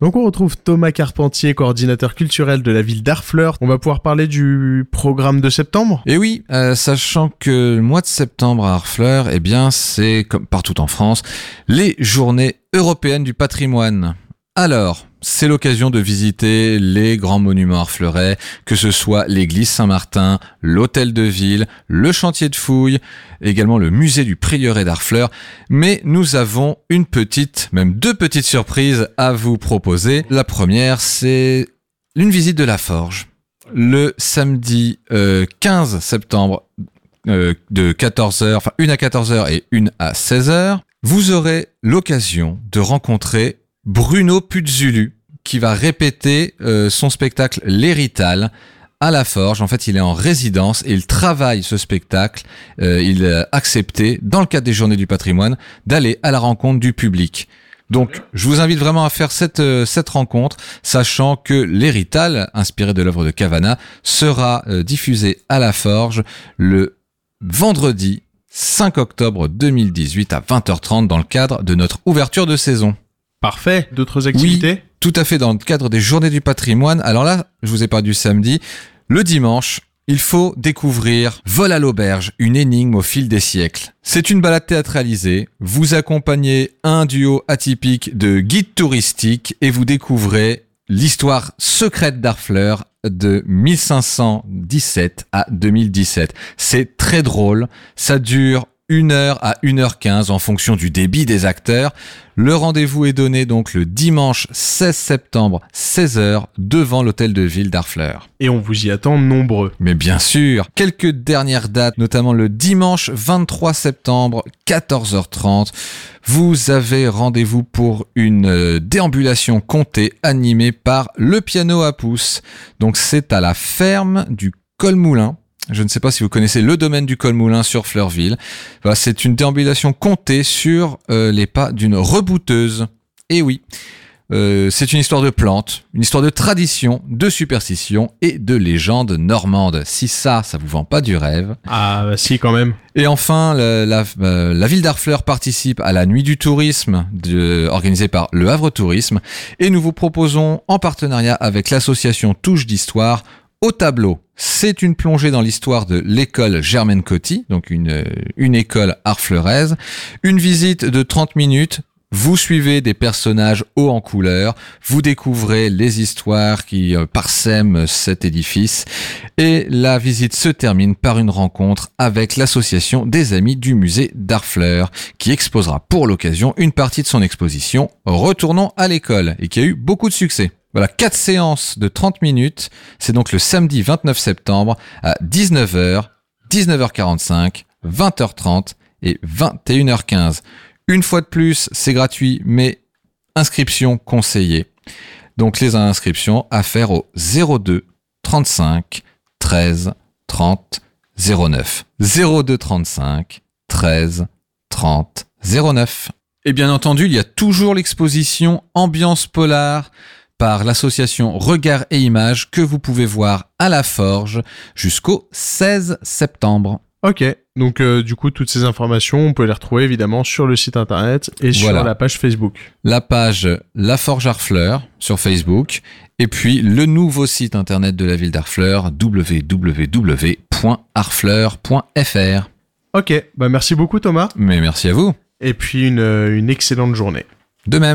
Donc on retrouve Thomas Carpentier, coordinateur culturel de la ville d'Arfleur. On va pouvoir parler du programme de septembre. Et oui, euh, sachant que le mois de septembre à Harfleur, eh bien, c'est comme partout en France, les journées européennes du patrimoine. Alors, c'est l'occasion de visiter les grands monuments harfleurais, que ce soit l'église Saint-Martin, l'hôtel de ville, le chantier de fouilles, également le musée du prieuré d'Harfleur. Mais nous avons une petite, même deux petites surprises à vous proposer. La première, c'est une visite de la forge. Le samedi euh, 15 septembre euh, de 14h, enfin une à 14h et une à 16h, vous aurez l'occasion de rencontrer Bruno Puzzulu qui va répéter euh, son spectacle L'Hérital à la Forge. En fait, il est en résidence et il travaille ce spectacle. Euh, il a accepté, dans le cadre des Journées du patrimoine, d'aller à la rencontre du public. Donc, je vous invite vraiment à faire cette, euh, rencontre, sachant que l'Hérital, inspiré de l'œuvre de Cavana, sera diffusé à la Forge le vendredi 5 octobre 2018 à 20h30 dans le cadre de notre ouverture de saison. Parfait. D'autres activités? Tout à fait dans le cadre des journées du patrimoine. Alors là, je vous ai parlé du samedi. Le dimanche, il faut découvrir Vol à l'auberge, une énigme au fil des siècles. C'est une balade théâtralisée. Vous accompagnez un duo atypique de guides touristiques et vous découvrez l'histoire secrète d'Arfleur de 1517 à 2017. C'est très drôle. Ça dure 1 heure à 1h15 en fonction du débit des acteurs. Le rendez-vous est donné donc le dimanche 16 septembre 16h devant l'hôtel de ville d'Arfleur. Et on vous y attend nombreux. Mais bien sûr, quelques dernières dates, notamment le dimanche 23 septembre 14h30. Vous avez rendez-vous pour une euh, déambulation comptée animée par le piano à pouce. Donc c'est à la ferme du Colmoulin je ne sais pas si vous connaissez le domaine du Colmoulin sur Fleurville. C'est une déambulation comptée sur euh, les pas d'une rebouteuse. Et oui, euh, c'est une histoire de plantes, une histoire de tradition, de superstition et de légende normande. Si ça, ça vous vend pas du rêve. Ah bah si quand même. Et enfin, la, la, euh, la ville d'Arfleur participe à la nuit du tourisme de, organisée par le Havre Tourisme. Et nous vous proposons, en partenariat avec l'association Touche d'Histoire, au tableau. C'est une plongée dans l'histoire de l'école Germaine Coty, donc une, une école harfleuraise. Une visite de 30 minutes. Vous suivez des personnages hauts en couleur, vous découvrez les histoires qui euh, parsèment cet édifice et la visite se termine par une rencontre avec l'association des amis du musée d'Arfleur qui exposera pour l'occasion une partie de son exposition Retournons à l'école et qui a eu beaucoup de succès. Voilà, quatre séances de 30 minutes. C'est donc le samedi 29 septembre à 19h, 19h45, 20h30 et 21h15. Une fois de plus, c'est gratuit, mais inscription conseillée. Donc les inscriptions à faire au 02 35 13 30 09. 02 35 13 30 09. Et bien entendu, il y a toujours l'exposition Ambiance Polar par l'association Regard et Images que vous pouvez voir à la Forge jusqu'au 16 septembre. Ok, donc euh, du coup toutes ces informations, on peut les retrouver évidemment sur le site internet et sur la page Facebook. La page La Forge Harfleur sur Facebook et puis le nouveau site internet de la ville d'Harfleur www.harfleur.fr. Ok, bah merci beaucoup Thomas Mais merci à vous. et puis une, une excellente journée. De même.